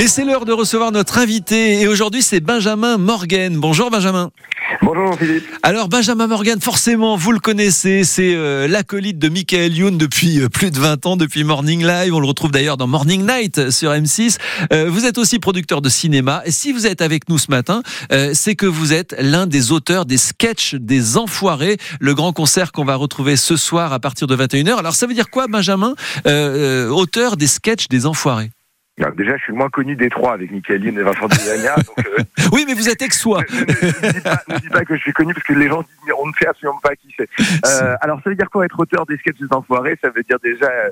Et c'est l'heure de recevoir notre invité. Et aujourd'hui, c'est Benjamin Morgan. Bonjour Benjamin. Bonjour Philippe. Alors Benjamin Morgan, forcément, vous le connaissez, c'est euh, l'acolyte de Michael Youn depuis euh, plus de 20 ans, depuis Morning Live. On le retrouve d'ailleurs dans Morning Night sur M6. Euh, vous êtes aussi producteur de cinéma. Et si vous êtes avec nous ce matin, euh, c'est que vous êtes l'un des auteurs des sketchs des Enfoirés, le grand concert qu'on va retrouver ce soir à partir de 21h. Alors ça veut dire quoi, Benjamin euh, euh, Auteur des sketchs des Enfoirés? Alors, déjà, je suis le moins connu des trois avec Michael Youn et Vincent Degagna. donc, euh, Oui, mais vous êtes ex-soi. ne, ne- ne dis pas, ne dis pas que je suis connu parce que les gens disent on ne sait absolument pas qui c'est. Euh, alors, ça veut dire quoi être auteur des sketchs des enfoirés? Ça veut dire déjà euh,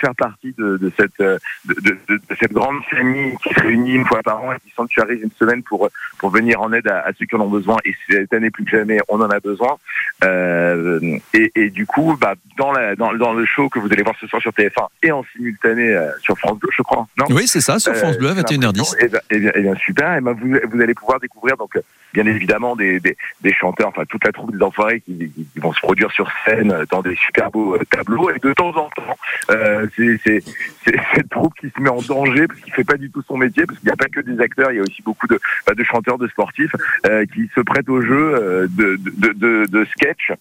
faire partie de, de cette euh, de, de- cette grande famille qui se réunit une fois par an et qui sanctuarise une semaine pour pour venir en aide à, à ceux qui en ont besoin. Et cette année plus que jamais, on en a besoin. Euh, et, et du coup, bah, dans, la, dans, dans le show que vous allez voir ce soir sur TF1 et en simultané euh, sur France 2, je crois, non? Oui, c'est ça, sur France Bleu à euh, j'ai 21h10. l'impression. Eh bien, eh bien, eh bien, super. Et ben, vous, vous allez pouvoir découvrir donc euh, bien évidemment des, des, chanteurs, enfin toute la troupe des enfoirés qui, vont se produire sur scène euh, dans des super beaux euh, tableaux. Et de temps en temps, euh, c'est cette troupe qui se met en danger parce qu'il fait pas du tout son métier, parce qu'il n'y a pas que des acteurs, il y a aussi beaucoup de, bah, de chanteurs, de sportifs qui se prêtent au jeu de, de, de, de sketch.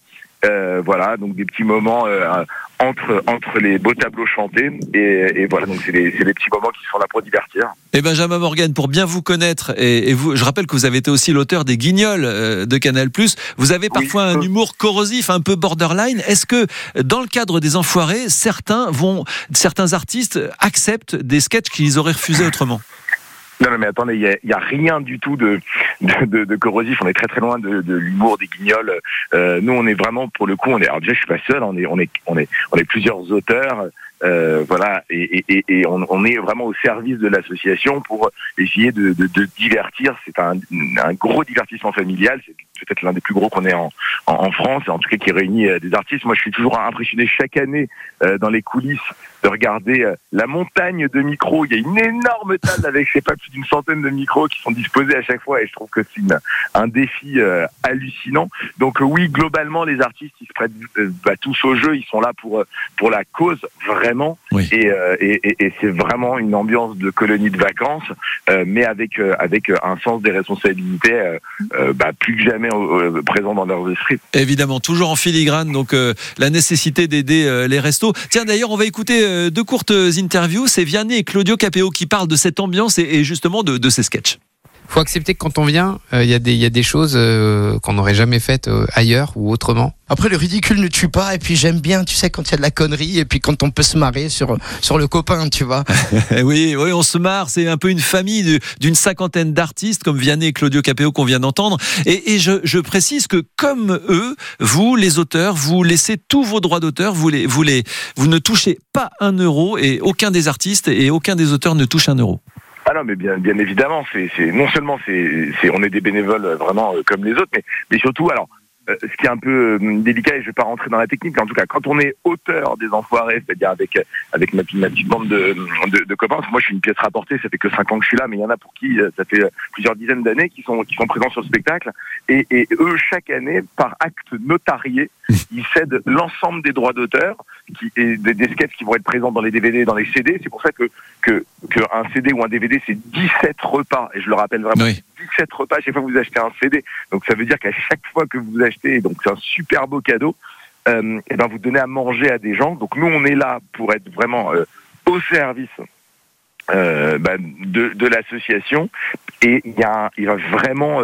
Euh, voilà, donc des petits moments euh, entre entre les beaux tableaux chantés et, et voilà, donc c'est les petits moments qui sont là pour divertir. Et Benjamin Morgan, pour bien vous connaître, et, et vous, je rappelle que vous avez été aussi l'auteur des Guignols euh, de Canal+. Vous avez Oui. parfois un humour corrosif, un peu borderline. Est-ce que, dans le cadre des Enfoirés, certains vont, certains artistes acceptent des sketchs qu'ils auraient refusés autrement? Non, non, mais attendez, il y a, il y a rien du tout de, de, de- de corrosif. On est très très loin de, de l'humour des guignols. Euh, nous, on est vraiment, pour le coup, on est. Alors déjà, je suis pas seul. On est, on est, on est, on est plusieurs auteurs. Euh, voilà, et, et, et- on, on est vraiment au service de l'association pour essayer de, de, de divertir. C'est un, un gros divertissement familial. C'est peut-être l'un des plus gros qu'on ait en, en, en France, en tout cas qui réunit euh, des artistes. Moi, je suis toujours impressionné chaque année euh, dans les coulisses de regarder euh, la montagne de micros. Il y a une énorme table avec, je pas, plus d'une centaine de micros qui sont disposés à chaque fois, et je trouve que c'est un défi euh, hallucinant. Donc euh, oui, globalement, les artistes, ils se prêtent bah, tous au jeu. Ils sont là pour pour la cause vraiment, Oui. et, euh, et, et- et c'est vraiment une ambiance de colonie de vacances, euh, mais avec euh, avec un sens des responsabilités bah, plus que jamais présent dans leurs esprits. Évidemment, toujours en filigrane, donc la nécessité d'aider les restos. Tiens, d'ailleurs, on va écouter deux courtes interviews. C'est Vianney et Claudio Capéo qui parlent de cette ambiance et, et justement de, de ces sketchs. Faut accepter que quand on vient, euh, il y, a des- il y a des choses euh, qu'on n'aurait jamais faites euh, ailleurs ou autrement. Après, le ridicule ne tue pas, et puis j'aime bien, tu sais, quand il y a de la connerie, et puis quand on peut se marrer sur, sur le copain, tu vois. Oui, oui, on se marre. C'est un peu une famille d'une cinquantaine d'artistes comme Vianney et Claudio Capéo qu'on vient d'entendre. Et, et je, je précise que comme eux, vous, les auteurs, vous laissez tous vos droits d'auteur. Vous, les, vous, les, vous ne touchez pas un euro et aucun des artistes et aucun des auteurs ne touche un euro. Ah non, mais bien, bien évidemment, c'est, non seulement c'est, on est des bénévoles euh, vraiment euh, comme les autres, mais, mais surtout, alors, ce qui est un peu euh, délicat, et je vais pas rentrer dans la technique, mais en tout cas, quand on est auteur des enfoirés, c'est-à-dire avec euh, avec ma, ma petite bande de, de, de copains, parce que moi je suis une pièce rapportée, ça fait que cinq ans que je suis là, mais il y en a pour qui euh, ça fait euh, plusieurs dizaines d'années qui sont qui sont présents sur le spectacle, et, et eux chaque année, par acte notarié, ils cèdent l'ensemble des droits d'auteur qui, et des, des sketchs qui vont être présents dans les DVD, dans les CD. C'est pour ça que que qu'un CD ou un DVD, c'est 17 repas. Et je le rappelle vraiment, Oui. 17 repas chaque fois que vous achetez un CD. Donc ça veut dire qu'à chaque fois que vous achetez, et donc c'est un super beau cadeau, euh, et ben vous donnez à manger à des gens. Donc nous, on est là pour être vraiment euh, au service euh, bah, de, l'association. Et il y a, vraiment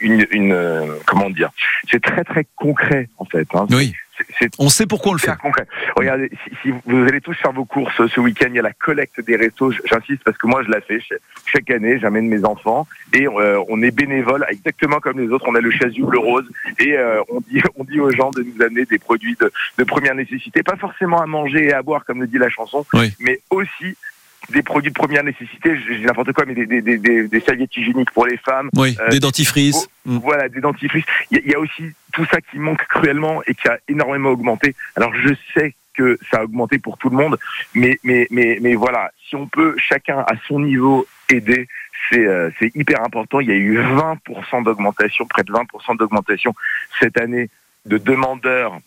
une, comment dire, c'est très très concret en fait. Hein. Oui, C'est- on sait pourquoi on le fait. Concret. Regardez, si, si vous allez tous faire vos courses ce week-end, il y a la collecte des restos. J'insiste parce que moi je la fais chaque- année. J'amène mes enfants et euh, on est bénévole, exactement comme les autres. On a le chasuble rose et euh, on dit on dit aux gens de nous amener des produits de, de première nécessité, pas forcément à manger et à boire comme le dit la chanson, Oui. mais aussi des produits de première nécessité, dis n'importe quoi, mais des, des, des, des- des serviettes hygiéniques pour les femmes, Oui, Euh, des dentifrices. Voilà, des dentifrices. Il y, a- il y a aussi tout ça qui manque cruellement et qui a énormément augmenté. Alors je sais que ça a augmenté pour tout le monde, mais mais mais mais voilà, si on peut chacun à son niveau aider, c'est euh, c'est hyper important. Il y a eu 20% d'augmentation, près de 20% d'augmentation cette année de demandeurs.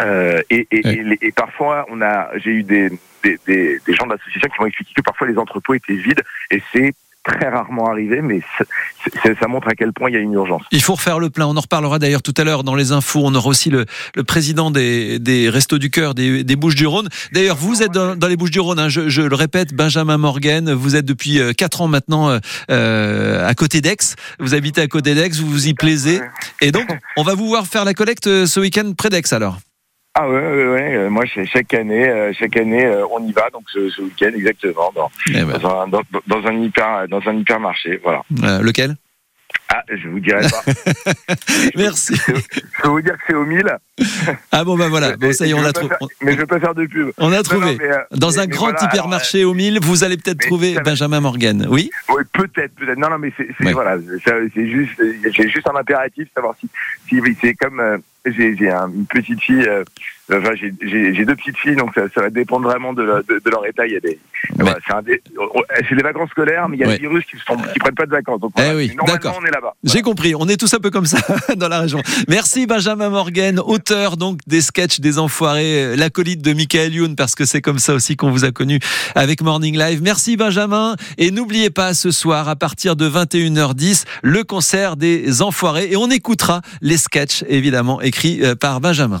Euh, et, et, et parfois, on a, j'ai eu des, des, des, des gens de l'association qui m'ont expliqué que parfois les entrepôts étaient vides et c'est très rarement arrivé, mais ça, ça, montre à quel point il y a une urgence. Il faut refaire le plein. On en reparlera d'ailleurs tout à l'heure dans les infos. On aura aussi le, le président des, des Restos du Cœur des, des Bouches-du-Rhône. D'ailleurs, vous êtes dans, dans les Bouches-du-Rhône, hein, je, je, le répète, Benjamin Morgan. Vous êtes depuis 4 ans maintenant euh, à côté d'Aix. Vous habitez à côté d'Aix, vous vous y plaisez. Et donc, on va vous voir faire la collecte ce week-end près d'Aix alors. Ah ouais, ouais, ouais. moi chaque année, euh, chaque année euh, on y va donc ce, ce week-end exactement dans, Eh ben. dans, un, dans, dans un hyper dans un hypermarché, voilà. Euh, lequel? Ah, je vous dirai pas. Merci. Je peux vous dire que c'est au 1000. Ah bon, bah voilà. Bon, ça y est, on a trouvé. faire- Mais je vais pas faire de pub. On a trouvé. non, mais, euh, Dans mais- un mais grand voilà, hypermarché au 1000, vous allez peut-être trouver ça Benjamin Morgan. Oui? Oui, peut-être, peut-être. Non, non, mais c'est Ouais. voilà, c'est juste, j'ai juste un impératif, savoir si, si c'est comme euh, j'ai j'ai un- une petite fille, euh, enfin j'ai- deux petites filles, donc ça, ça va dépendre vraiment de, la- de, de leur état. Il y a des, voilà, c'est un des, oh, c'est des vacances scolaires, mais il y a Ouais. des virus qui qui prennent pas de vacances. Donc Eh oui, normalement, on est là-bas. J'ai compris, on est tous un peu comme ça dans la région. Merci Benjamin Morgan, auteur donc des sketchs des enfoirés, euh, l'acolyte de Michael Youn, parce que c'est comme ça aussi qu'on vous a connu avec Morning Live. Merci Benjamin, et n'oubliez pas ce soir à partir de 21h10 le concert des enfoirés, et on écoutera les sketchs évidemment écrits euh, par Benjamin.